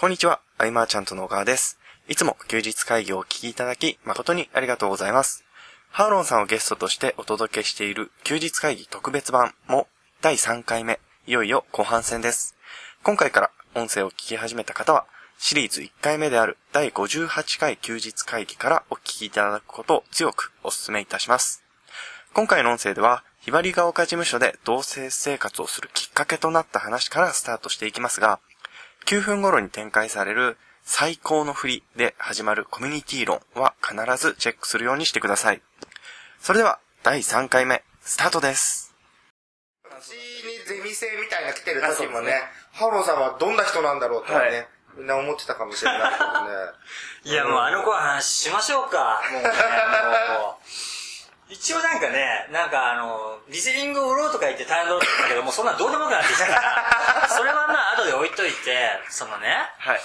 こんにちは、アイマーちゃんとの小川です。いつも休日会議をお聞きいただき、誠にありがとうございます。ハーロンさんをゲストとしてお届けしている休日会議特別版も第3回目、いよいよ後半戦です。今回から音声を聞き始めた方は、シリーズ1回目である第58回休日会議からお聞きいただくことを強くお勧めいたします。今回の音声では、ひばりが丘事務所で同棲生活をするきっかけとなった話からスタートしていきますが、9分頃に展開される最高の振りで始まるコミュニティ論は必ずチェックするようにしてください。それでは、第3回目、スタートです。私にゼミ生みたいな来てる時もね、ハオロンさんはどんな人なんだろうってね、はいみんな思ってたかもしれないけどね。いや、もうあの子は話しましょうか。もうね、もう。一応なんかね、なんかあの、リスニングを売ろうとか言って大変だったけど、もうそんなのどうでもよくなってきたから、それはまあ後で置いといて、そのね、はい。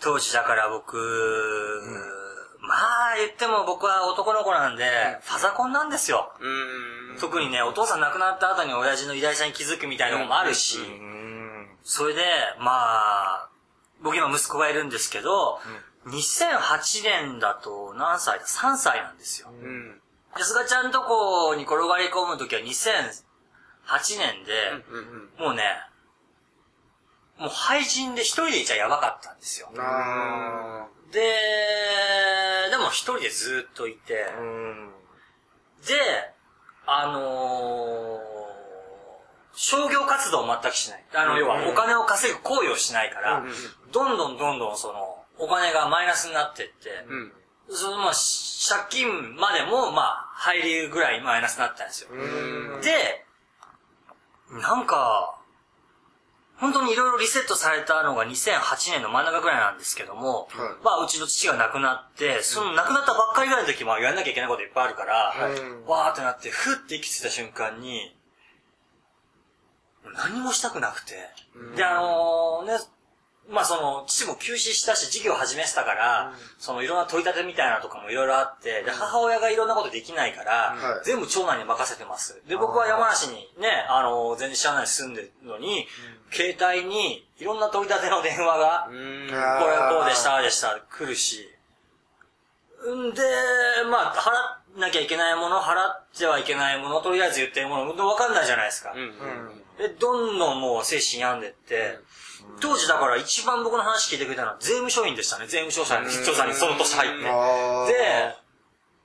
当時だから僕、まあ言っても僕は男の子なんで、ファザコンなんですよ。うーん。特にね、お父さん亡くなった後に親父の偉大さに気づくみたいなのもあるし、それで、まあ、僕今息子がいるんですけど、2008年だと何歳だ ?3 歳なんですよ。うん。で、すがちゃんとこに転がり込むときは2008年で、もうね、もう廃人で一人でいちゃやばかったんですよ。あで、でも一人でずっといて。で、あのー商業活動を全くしない。あの、要はお金を稼ぐ行為をしないから、どんどんどんどんその、お金がマイナスになってって、うん。そのまあ、し借金までも、まあ、入りぐらいマイナスになったんですよ。で、なんか、本当にいろいろリセットされたのが2008年の真ん中ぐらいなんですけども、はいまあ、うちの父が亡くなって、その亡くなったばっかりぐらいの時もやんなきゃいけないこといっぱいあるから、はいわーってなって、ふって息ついた瞬間に、何もしたくなくて。で、あのね、まあその、父も休止したし、事業始めてたから、そのいろんな取り立てみたいなのとかもいろいろあって、で、母親がいろんなことできないから、はい全部長男に任せてます。で、僕は山梨にね、あの全然知らないに住んでるのに、携帯にいろんな取り立ての電話が、うーん。これはこうでした、でした、来るし。んで、まあ、払わなきゃいけないもの、払ってはいけないもの、とりあえず言ってるもの、わかんないじゃないですか。うん。で、どんどんもう精神病んでって、当時だから一番僕の話聞いてくれたのは税務署員でしたね。税務調査に、調査にその年入って。で、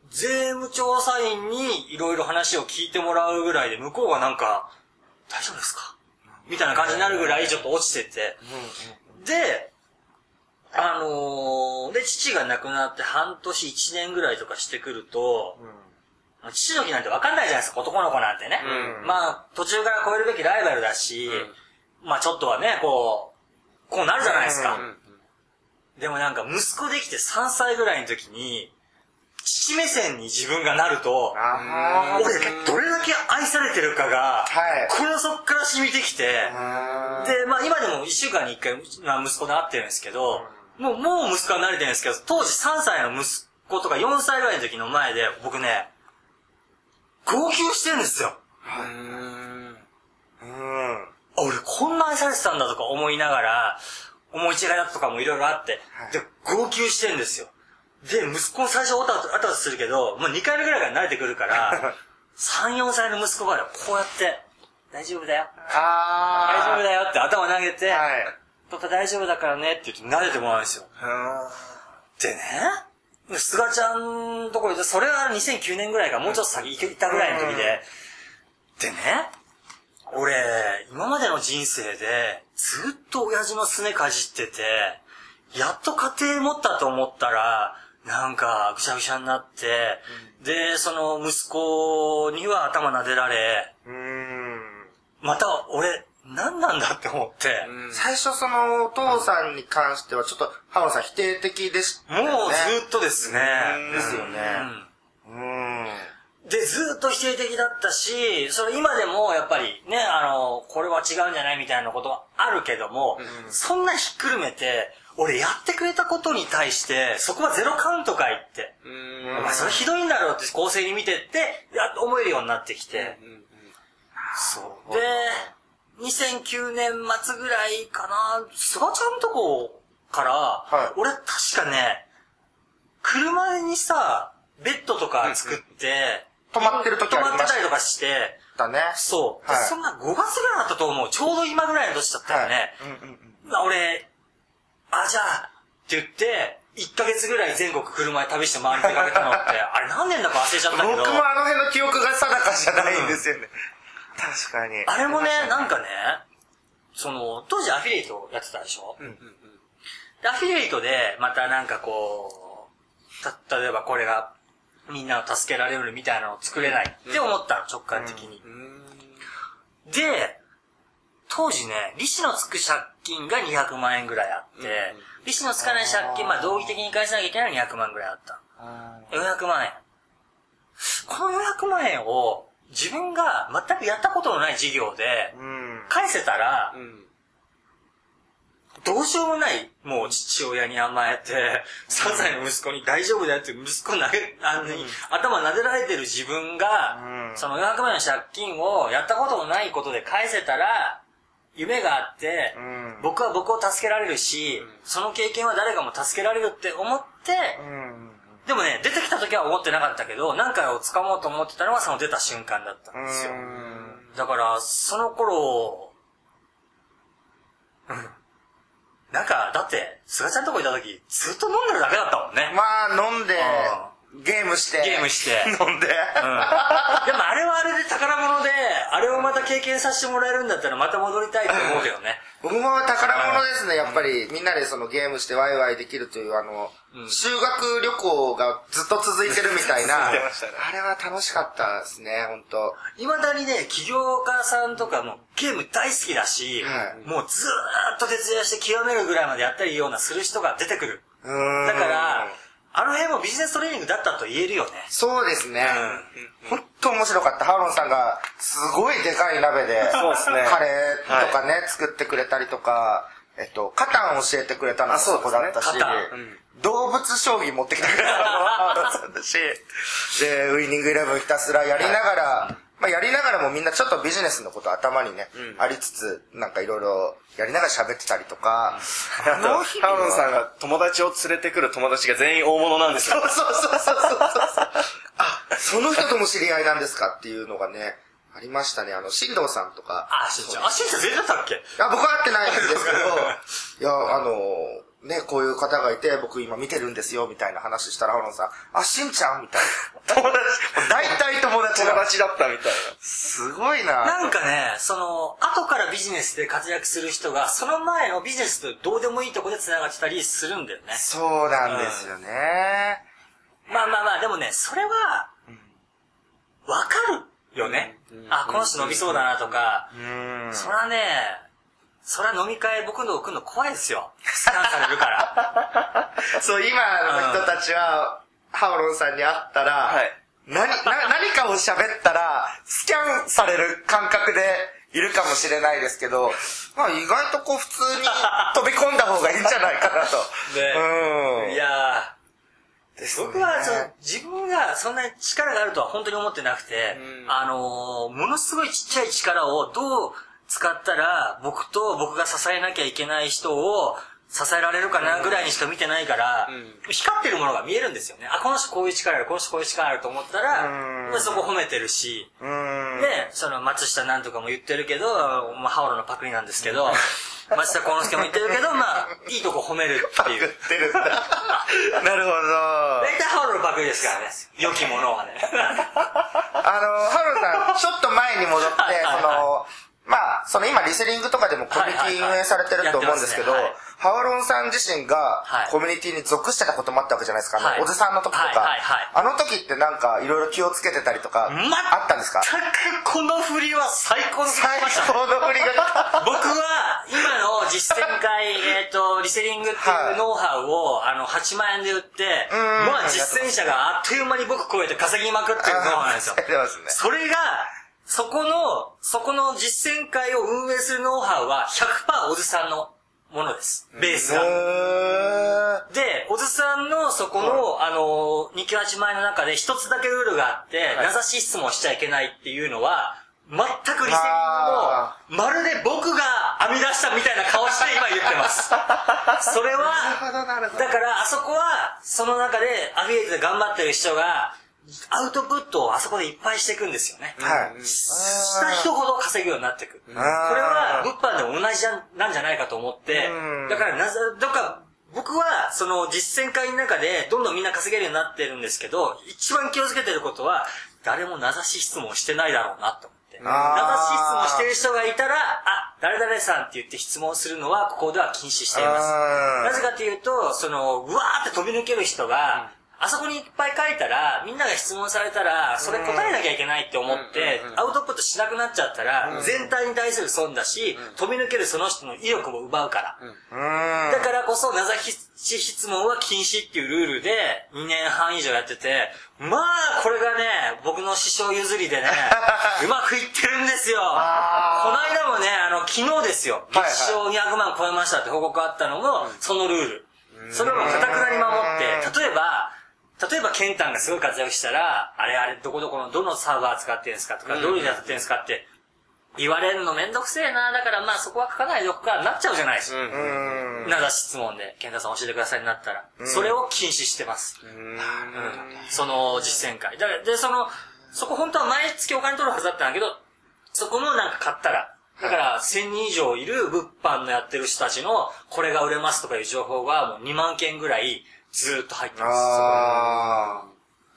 税務調査員にいろいろ話を聞いてもらうぐらいで、向こうがなんか、大丈夫ですか？みたいな感じになるぐらいちょっと落ちてて。で、あのーで、父が亡くなって半年一年ぐらいとかしてくると、父の日なんて分かんないじゃないですか、男の子なんてね。うんまあ、途中から超えるべきライバルだし、まあちょっとはね、こう、こうなるじゃないですか。でもなんか息子できて3歳ぐらいの時に、父目線に自分がなると、あ俺がどれだけ愛されてるかが、はいこのそっから染みてきて、ーで、まあ今でも1週間に1回、まあ、息子と会ってるんですけど、もう、もう息子は慣れてるんですけど、当時3歳の息子とか4歳ぐらいの時の前で、僕ね、号泣してるんですよ。うん。あ俺こんな愛されてたんだとか思いながら、思い違いだとかもいろいろあって、で、号泣してるんですよ。で、息子も最初オタオタオタオタするけど、もう2回目ぐらいから慣れてくるから、3、4歳の息子がねこうやって、大丈夫だよ。あ大丈夫だよって頭投げて、夫はい。パパ大丈夫だからねって言って撫でてもらうんですよ。でね、菅ちゃんのところで、それは2009年ぐらいか、もうちょっと先行ったぐらいの時で、でね、俺、今までの人生で、ずっと親父のすねかじってて、やっと家庭持ったと思ったら、なんか、ぐしゃぐしゃになって、で、その息子には頭撫でられ、うん。また俺、何なんだって思って、最初そのお父さんに関してはちょっと、ハオロンさん否定的でしたよね。もうずっとですね。ですよね。うんうん。で、ずっと否定的だったし、それ今でもやっぱりね、あの、これは違うんじゃないみたいなことはあるけども、そんなひっくるめて、俺やってくれたことに対して、そこはゼロカウントかいって。お前それひどいんだろうって構成に見てって、やっと思えるようになってきて。そう。で、2009年末ぐらいかな、菅ちゃんとこから、い俺確かね、車にさ、ベッドとか作って、止まってる時ありま止まってたりとかして、だね。そう。ではいそんな5月ぐらいだったと思う。ちょうど今ぐらいの年だったよね。うんうんうん。まあ俺、あ、じゃあ、って言って、1ヶ月ぐらい全国車で旅して回り出かけたのって、あれ何年だか忘れちゃったけど、僕もあの辺の記憶が定かじゃないんですよね。確かに。あれもね、なんかね、その、当時アフィリエイトやってたでしょ、でアフィリエイトで、またなんかこう、た、例えばこれが、みんなを助けられるみたいなのを作れないって思ったの、直感的に。で、当時ね、利子のつく借金が200万円ぐらいあって、利子のつかない借金、まあ道義的に返さなきゃいけないのは200万ぐらいあった。400万円。この400万円を自分が全くやったことのない事業でうん。返せたらう、ん。どうしようもない、もう父親に甘えて、3歳の息子に大丈夫だよって息子投げ、あの、頭撫でられてる自分が、うんその400万円の借金をやったことのないことで返せたら、夢があって、うん僕は僕を助けられるし、その経験は誰かも助けられるって思って、うん。でもね、出てきた時は思ってなかったけど、何かを掴もうと思ってたのはその出た瞬間だったんですよ。だから、その頃、うん。なんか、だって、菅ちゃんとこいた時、ずっと飲んでるだけだったもんね。まあ、飲んで、ゲームして。ゲームして 飲んで。うん。でもあれはあれで宝物で、あれをまた経験させてもらえるんだったらまた戻りたいと思うけどね。僕も宝物ですね、やっぱり。みんなでそのゲームしてワイワイできるという、あの、修学旅行がずっと続いてるみたいな。続いてましたねあれは楽しかったですね、本当未だにね、起業家さんとかもゲーム大好きだし、はいもうずーっと徹夜して極めるぐらいまでやったりようなする人が出てくる。だから、あの辺もビジネストレーニングだったと言えるよね。そうですね。本当面白かった。ハーロンさんが、すごいでかい鍋で、そうですねカレーとかね、作ってくれたりとか、えっと、カタン教えてくれたのそこだったし、カタンうん動物将棋持ってきてくれたのもハーロンさんだし、で、ウイニングイレブンひたすらやりながら、まあやりながらもみんなちょっとビジネスのこと頭にね、ありつつ、なんかいろいろやりながら喋ってたりとか、あと、の日々はハーロンさんが友達を連れてくる友達が全員大物なんですよ。そうそうそうそうそう。あ、その人とも知り合いなんですかっていうのがね、ありましたね。あの、新藤さんとか。あ、しんちゃん。あ、しんちゃん全然だったっけ？あ僕は会ってないんですけど、いや、あの、ね、こういう方がいて、僕今見てるんですよ、みたいな話したら、ハロンさん、あ、しんちゃんみたいな。友達、大体友達友が。達だったみたいすごいな。なんかね、その、後からビジネスで活躍する人が、その前のビジネスとどうでもいいとこで繋がってたりするんだよね。そうなんですよね。まあまあまあ、でもね、それは、わかるよね。あ、この人飲みそうだなとか、うん。そらね、そら飲み会僕のとこ来るの怖いですよ。スキャンされるから。そう、今の人たちは、ハオロンさんに会ったら、はい何、な、何かを喋ったら、スキャンされる感覚でいるかもしれないですけど、まあ意外とこう普通に飛び込んだ方がいいんじゃないかなと。ねうん。いやですねー、僕はその自分がそんなに力があるとは本当に思ってなくて、あのー、ものすごいちっちゃい力をどう使ったら僕と僕が支えなきゃいけない人を支えられるかなぐらいにしか見てないから、光ってるものが見えるんですよね。あ、この人こういう力ある、この人こういう力あると思ったら、そこ褒めてるし、うん。で、その松下なんとかも言ってるけど、まあ、ハオロのパクリなんですけど、松下幸之助も言ってるけど、まあ、いいとこ褒めるっていう。言ってるんだ。なるほど。大体ハオロのパクリですからね。良きものはね。あの、ハロさん、ちょっと前に戻って、その、まあ、その今リスリングとかでもコミュニティ運営されてると思うんですけどハワロンさん自身がはいコミュニティに属してたこともあったわけじゃないですか。あはいの、おじさんの時とか。はいはいはいあの時ってなんかいろいろ気をつけてたりとか、あったんですか？全くこの振りは最高の振り最。高の振りが。僕は、今の実践会、えっ、と、リセリングってはいいうノウハウを、あの、8万円で売って、んまあ実践者があっという間に僕超えて稼ぎまくってるノウハウなんですよ。それが、そこの、そこの実践会を運営するノウハウは100%おじさんのものです。ベースが。へで、おじさんのそこの、あの、298万円の中で一つだけルールがあって、名指し質問しちゃいけないっていうのは、全くリセリングあも、まるで僕が編み出したみたいな顔して今言ってます。それは、だからあそこは、その中でアフィリエイトで頑張ってる人が、アウトプットをあそこでいっぱいしていくんですよね。はい。した人ほど稼ぐようになっていく。これは物販でも同じじゃなんじゃないかと思ってうん、だからなぜ、だから僕はその実践会の中でどんどんみんな稼げるようになってるんですけど、一番気をつけてることは、誰も名指し質問してないだろうなと思って。名指し質問してる人がいたら、あ、誰々さんって言って質問するのはここでは禁止しています。なぜかというと、その、うわーって飛び抜ける人が、あそこにいっぱい書いたら、みんなが質問されたら、それ答えなきゃいけないって思って、アウトプットしなくなっちゃったら、全体に対する損だし、飛び抜けるその人の意欲も奪うから。うん。だからこそ、名指し質問は禁止っていうルールで、2年半以上やってて、まあ、これがね、僕の師匠譲りでね、うまくいってるんですよ。この間もね、あの、昨日ですよ、月賞200万超えましたって報告あったのも、そのルール。それをかたくなに守って、例えば、例えば、ケンタンがすごい活躍したら、あれあれ、どこどこのどのサーバー使ってんすかとか、どういうのやってんすかって、言われるのめんどくせえな、だからまあそこは書かないでおくか、なっちゃうじゃないですか。うん。なだ質問で、健太さん教えてくださいになったら、それを禁止してます。うんその実践会。だから、で、その、そこ本当は毎月お金取るはずだったんだけど、そこもなんか買ったら、だから1000人以上いる物販のやってる人たちの、これが売れますとかいう情報がもう2万件ぐらいずーっと入ってます。ああ。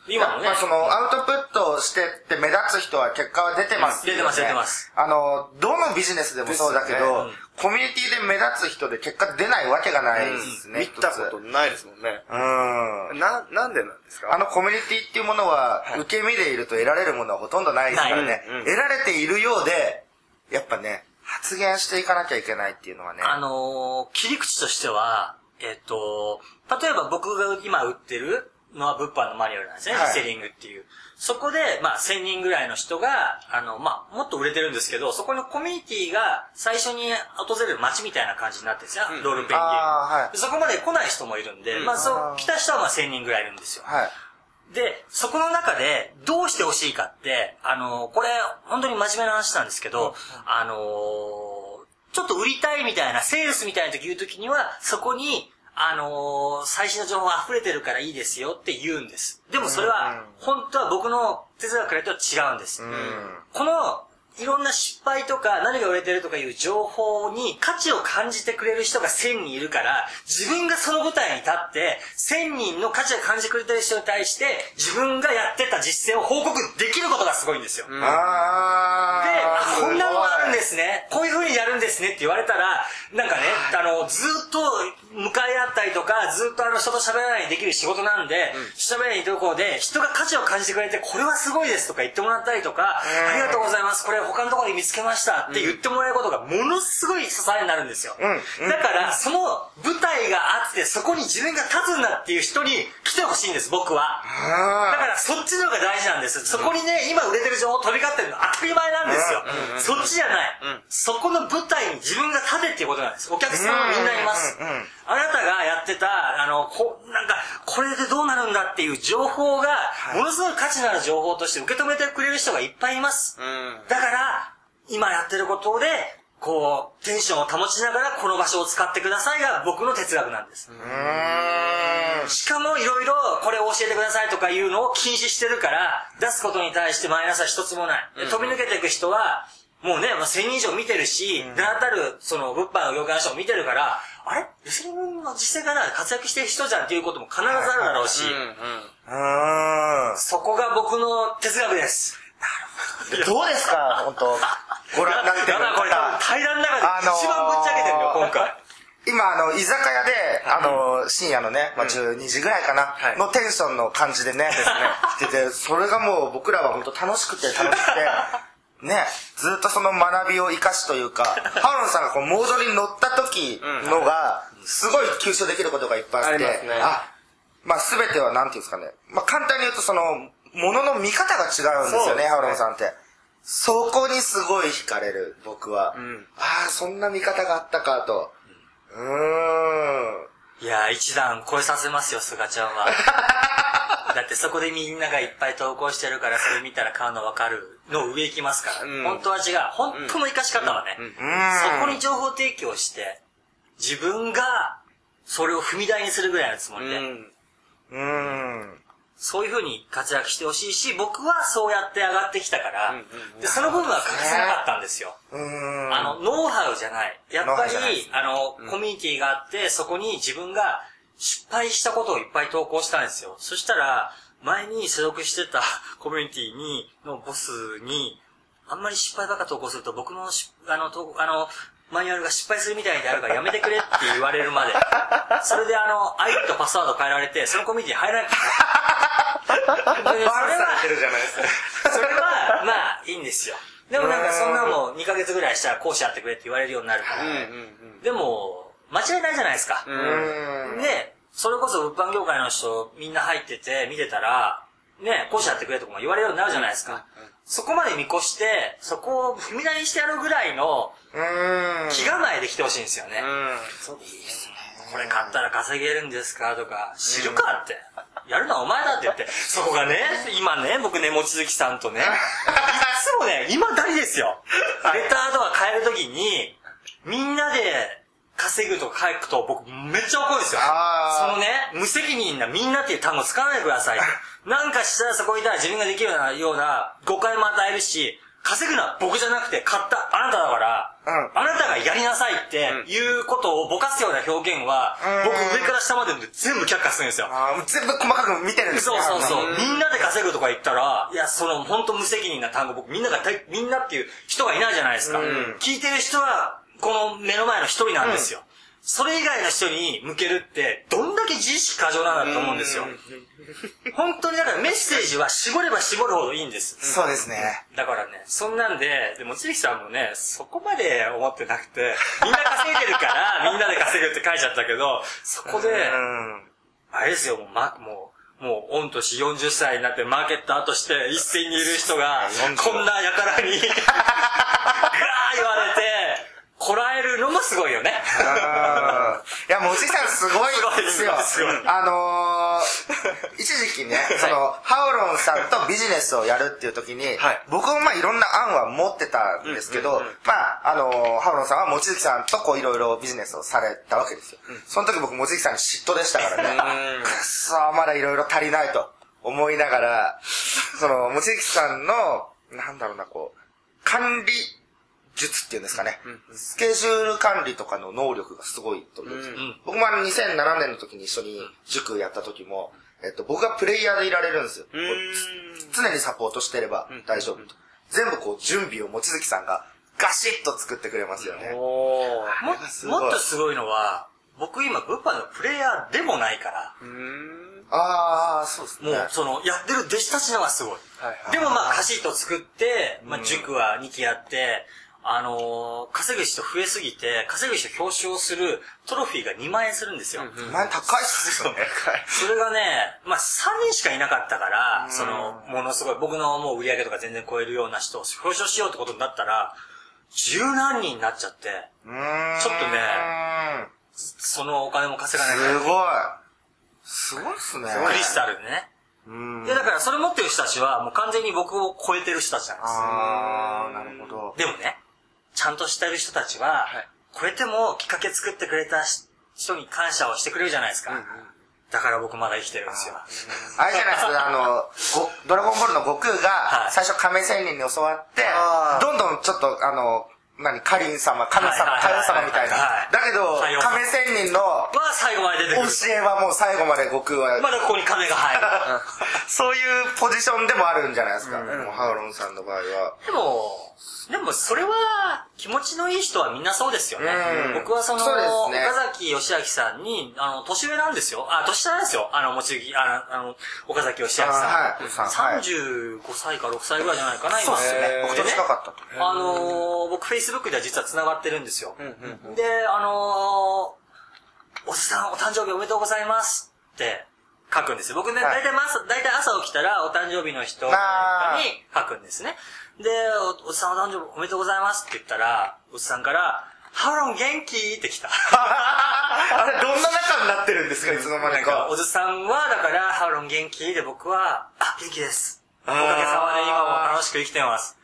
今のねまあ、その、アウトプットをしてって目立つ人は結果は出てますよね、うん出てます出てますあの、どのビジネスでもそうだけど、コミュニティで目立つ人で結果出ないわけがないですね。見たことないですもんね。うん。な、なんでなんですか？あのコミュニティっていうものは、受け身でいると得られるものはほとんどないですからねうんうん。得られているようで、やっぱね、発言していかなきゃいけないっていうのはね。あのー切り口としては、えっと、例えば僕が今売ってるのは物販のマニュアルなんですね、はいリセリングっていう。そこで、まあ、1000人ぐらいの人が、あの、まあ、もっと売れてるんですけど、そこのコミュニティが最初に訪れる街みたいな感じになってるんですよ、ロールペンギン。はいでそこまで来ない人もいるんで、まあ、そう、来た人はまあ1000人ぐらいいるんですよ。はい。で、そこの中で、どうしてほしいかって、あの、これ、本当に真面目な話なんですけど、あの、ちょっと売りたいみたいな、セールスみたいな時言う時には、そこに、あの最新の情報溢れてるからいいですよって言うんです。でもそれは、本当は僕の哲学からと違うんです。この、いろんな失敗とか何が売れてるとかいう情報に価値を感じてくれる人が1000人いるから、自分がその舞台に立って、1000人の価値を感じてくれてる人に対して、自分がやってた実践を報告できることがすごいんですよ。で、こんなるんですね。こういう風にやるんですねって言われたら、なんかね、あの、ずっと向かい合ったりとか、ずっとあの人と喋らないでできる仕事なんで、喋らないところで、人が価値を感じてくれて、これはすごいですとか言ってもらったりとか、ありがとうございます。これ他のところで見つけましたって言ってもらえることがものすごい支えになるんですよ。うんだから、その舞台があって、そこに自分が立つんだっていう人に来てほしいんです、僕は。だからそっちの方が大事なんです。そこにね、今売れてる情報飛び交ってるの当たり前なんですよ。そっちじゃない。そこの舞台に自分が立てっていうことなんです。お客さんはみんないます。あなたがやってた、あの、こなんか、これでどうなるんだっていう情報が、ものすごい価値のある情報として受け止めてくれる人がいっぱいいます。だから、今やってることで、こう、テンションを保ちながらこの場所を使ってくださいが僕の哲学なんです。しかもいろいろこれを教えてくださいとかいうのを禁止してるから、出すことに対してマイナスは一つもない。で飛び抜けていく人は、もうね、まあ、1000人以上見てるし、名だたる、その、物販の業界の人も見てるから、あれ？レスリングの実践がな？活躍してる人じゃんっていうことも必ずあるだろうし、うん。そこが僕の哲学です。ど。うですか？本当。ご覧になってるだからこれ対談の中であのー一番ぶっちゃけてるよ、今回。今、あの、居酒屋で、あの、深夜のね、まあ、12時ぐらいかな、はい。のテンションの感じでね、来てて、それがもう僕らは本当楽しくて楽しくて、ね、ずっとその学びを生かしというか、ハロンさんがこうモードに乗った時のが、すごい吸収できることがいっぱいあって、あねあ、まあ全てはなんていうんですかね、まあ簡単に言うとその、ものの見方が違うんですよね、ねハロンさんって。そこにすごい惹かれる、僕は。んああ、そんな見方があったかと。うーん。いやー、一段超えさせますよ、菅ちゃんは。だってそこでみんながいっぱい投稿してるから、それ見たら買うの分かるの上行きますから。うん本当は違う。本当の生かし方はね、うんそこに情報提供して、自分がそれを踏み台にするぐらいのつもりで、うん。うん。そういう風に活躍してほしいし、僕はそうやって上がってきたから、うんうんで、その部分は欠かせなかったんですよ。うん。あの、ノウハウじゃない。やっぱりあの、コミュニティがあって、そこに自分が失敗したことをいっぱい投稿したんですよ。そしたら、前に所属してた コミュニティに、のボスに、あんまり失敗ばっか投稿すると僕のし、あの、とあの、マニュアルが失敗するみたいであるからやめてくれって言われるまで。それであの、ID とパスワード変えられて、そのコミュニティに入らなかった。それはて、るじゃないですか。それは、まあ、いいんですよ。でもなんかそんなもん2ヶ月ぐらいしたら講師やってくれって言われるようになるから。でも、間違いないじゃないですか。で、それこそ物販業界の人みんな入ってて見てたら、ね、講師やってくれとかも言われるようになるじゃないですか。そこまで見越して、そこを踏み台にしてやるぐらいのうん。気構えで来てほしいんですよね。うん。そうですね。これ買ったら稼げるんですかとか、知るかって。やるのはお前だって言って、そこがね、今ね、僕ね、望月さんとね、いつもね、今だにですよ。レターとか変えるときに、みんなで稼ぐとか書くと僕めっちゃ怒るんですよ。そのね、無責任なみんなっていう単語使わないでください。なんかしたらそこにいたら自分ができるようなような誤解も与えるし、稼ぐのは僕じゃなくて買ったあなただから、うんあなたがやりなさいっていうことをぼかすような表現は、うん僕上から下まで全部却下するんですよ。全部細かく見てるんですそうそうそうう。んみんなで稼ぐとか言ったら、いや、その本当無責任な単語、僕みんなが大、みんなっていう人がいないじゃないですか。うん聞いてる人は、この目の前の一人なんですよ。それ以外の人に向けるって、どんだけ自意識過剰なんだと思うんですよ。本当にだからメッセージは絞れば絞るほどいいんです。そうですね。だからね、そんなんで、でも、ちびきさんもね、そこまで思ってなくて、みんな稼いでるから、みんなで稼ぐって書いちゃったけど、そこで、うん。ああれですよ、もう、ま、もう、もう、御年40歳になってマーケッターとして一斉にいる人が、こんな輩に、ガー言われて、こらえるのもすごいよね。いや、もちさんすごいですよ。すごいあのー、一時期ね、その、ハオロンさんとビジネスをやるっていう時に、はい僕もまあいろんな案は持ってたんですけど、まあ、あのー、ハオロンさんは望月さんとこういろいろビジネスをされたわけですよ。その時僕望月さんに嫉妬でしたからね。うんくっそー、まだいろいろ足りないと思いながら、その、望月さんの、なんだろうな、こう、管理術っていうんですかね。スケジュール管理とかの能力がすごいと思うんですよん僕もあの2007年の時に一緒に塾やった時も、えっと、僕がプレイヤーでいられるんですよ。常にサポートしてれば大丈夫と。全部こう準備を望月さんがガシッと作ってくれますよね。おー。もすごいもっとすごいのは、僕今、物販のプレイヤーでもないから、うん。ああ、そうですね。もう、その、やってる弟子たちのがすごい。はいはいでもまあ、カシッと作って、まあ、塾は2期やって、あのー稼ぐ人増えすぎて、稼ぐ人表彰するトロフィーが2万円するんですよ。前高いっすよね。それがね、まあ、3人しかいなかったから、その、ものすごい、僕のもう売り上げとか全然超えるような人を表彰しようってことになったら、十何人になっちゃって、うーん。ちょっとねそのお金も稼がない。すごい。すごいっすね。クリスタルでね。うん。で、だからそれ持ってる人たちはもう完全に僕を超えてる人たちなんです。ああ、なるほど。でもね、ちゃんとしてる人たちは、はい超えてもきっかけ作ってくれた人に感謝をしてくれるじゃないですか。だから僕まだ生きてるんですよ。あれじゃないですか、あの、ごドラゴンボールの悟空がは、い最初亀仙人に教わってあ、ーどんどんちょっと、あの、何、カリン様、神様、はいはいはい太陽様みたいなはい。だけど、亀仙人のまあ最後まで出てくる。教えはもう最後まで悟空は、まだここに亀が入る。そういうポジションでもあるんじゃないですか。もうハウロンさんの場合は。でも、でもそれは気持ちのいい人はみんなそうですよね。うん僕はその、そね岡崎義明さんに、あの、年上なんですよ。あ、年下なんですよ。あの、もちぎ、あの、あの岡崎義明さん。あはいさんはい35歳か6歳ぐらいじゃないかな、今。そうですね。僕と近かったと。あのー、僕、Facebook では実は繋がってるんですよ。で、あのー、おじさん、お誕生日おめでとうございますって書くんですよ。僕ね、はい大体朝、大体朝起きたらお誕生日の人にあ書くんですね。で、おおじさんお誕生日おめでとうございますって言ったら、おじさんから、ハロン元気？って来た。あれ、どんな仲になってるんですか、いつの間なんか、にかお。じさんは、だから、ハロン元気？で僕は、あ、元気です。おかげさまで今も楽しく生きてます。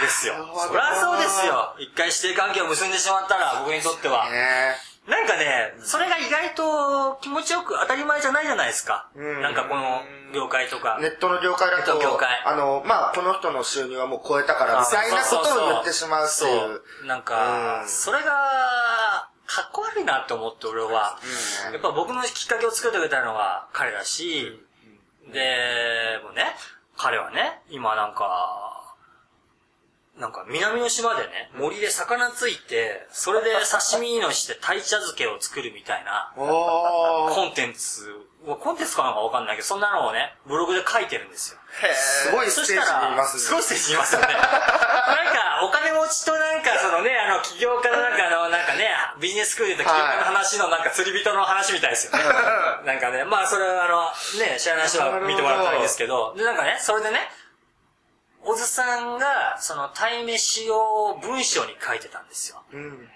ですよそりゃそうですよ。一回指定関係を結んでしまったら、僕にとっては。ねなんかね、それが意外と気持ちよく当たり前じゃないじゃないですか。うんなんかこの業界とか。ネットの業界だと業界、あの、まあ、この人の収入はもう超えたから、みたいなことを言ってしまうってそいう。う。なんか、うんそれが、かっこ悪いなって思って俺は。やっぱ僕のきっかけを作ってくれたのは彼だし、で、もうね、彼はね、今なんか、なんか南の島でね、森で魚ついて、それで刺身のして鯛茶漬けを作るみたいな。コンテンツ、コンテンツかなんかわかんないけど、そんなのをね、ブログで書いてるんですよ。すごいステージにいますね。すごいステージにいますよね。なんか、お金持ちとなんか、そのね、あの、起業家のなんかあの、なんかね、ビジネススクールで起業家の話のなんか釣り人の話みたいですよ。なんかね、まあそれはあの、ね、知らない人は見てもらったらいいですけど、で、なんかね、それでね、小津さんが、その、鯛めしを文章に書いてたんですよ。うん。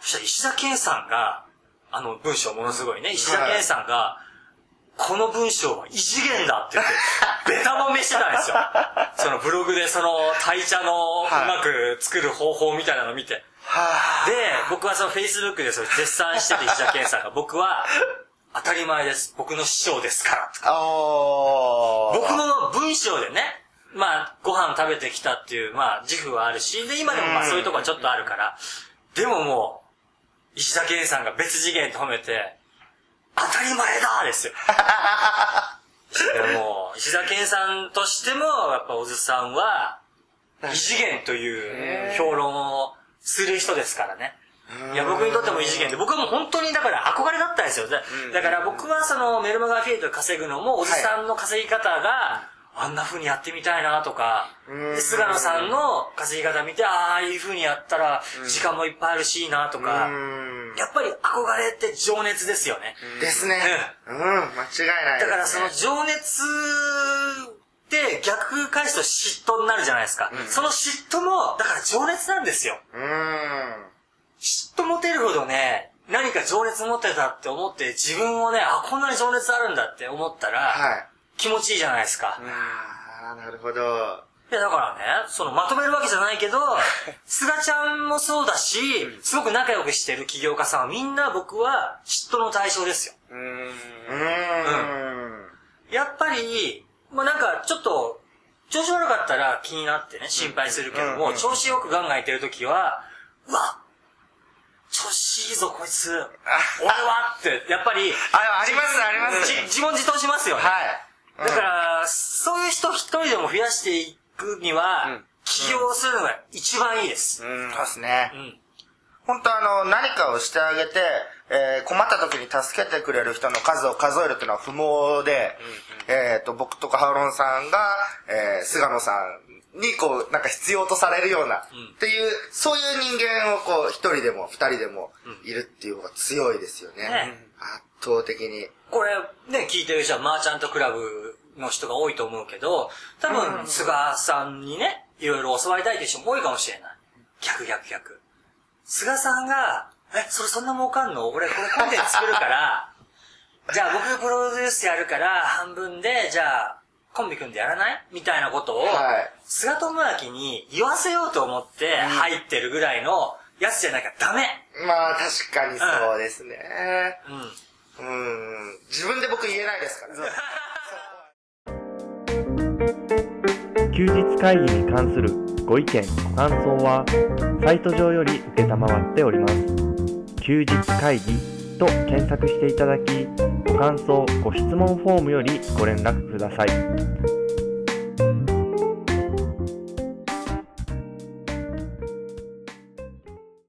そしたら石田健さんが、あの文章ものすごいね、石田健さんが、この文章は異次元だって言って、ベタ褒めしてたんですよ。そのブログでその、鯛茶のうまく作る方法みたいなのを見て。はで、僕はその Facebook でそれ絶賛してて石田健さんが、僕は、当たり前です。僕の師匠ですから。僕の文章でね、まあ、ご飯食べてきたっていう、まあ、自負はあるし、で、今でもまあそういうとこはちょっとあるから、でももう、石田健さんが別次元と褒めて、当たり前だですよ。でも、石田健さんとしても、やっぱ小津さんは、異次元という評論をする人ですからね。いや、僕にとっても異次元で、僕はもう本当にだから憧れだったんですよ。だだから僕はそのメルマガアフィリエイトで稼ぐのも、おじさんの稼ぎ方が、あんな風にやってみたいなとか、菅野さんの稼ぎ方見て、ああいう風にやったら、時間もいっぱいあるしいいなとか、うん。やっぱり憧れって情熱ですよね。ですね。うん、間違いないね。だからその情熱って逆返すと嫉妬になるじゃないですか。その嫉妬も、だから情熱なんですよ。うん。嫉妬持てるほどね、何か情熱持ってたって思って自分をね、あ、こんなに情熱あるんだって思ったら、はい。気持ちいいじゃないですか。あー、なるほど。いや、だからね、そのまとめるわけじゃないけど、菅ちゃんもそうだし、すごく仲良くしてる起業家さんはみんな僕は嫉妬の対象ですよ。うーん。うん。やっぱり、まあなんかちょっと、調子悪かったら気になってね、心配するけども、調子よくガンガンいってる時は、うわ調子いいぞこいつ、俺はって、やっぱり、あ、あります、あります。じ自問自答しますよね。はい。だから、そういう人一人でも増やしていくには、うん起業するのが一番いいです。うん、そうですねう。ん。本当あの、何かをしてあげて、えー困った時に助けてくれる人の数を数えるっていうのは不毛で、えっ、と、僕とかハウロンさんが、えー菅野さんにこう、なんか必要とされるような、っていう、そういう人間をこう、一人でも二人でもいるっていう方が強いですよね。ね圧倒的に。これ、ね、聞いてる人はマーチャントクラブの人が多いと思うけど、多分、菅さんにね、いろいろ教わりたいという人も多いかもしれない。逆逆逆。菅さんが、え、それそんな儲かんの？俺これコンテンツ作るから、じゃあ僕プロデュースやるから、半分で、じゃあ、コンビ組んでやらない？みたいなことを、はい菅智明に言わせようと思って入ってるぐらいのやつじゃなきゃダメ。まあ、確かにそうですね。うん。うん。自分で僕言えないですから。ね。休日会議に関するご意見ご感想はサイト上より承っております。休日会議と検索していただきご感想ご質問フォームよりご連絡ください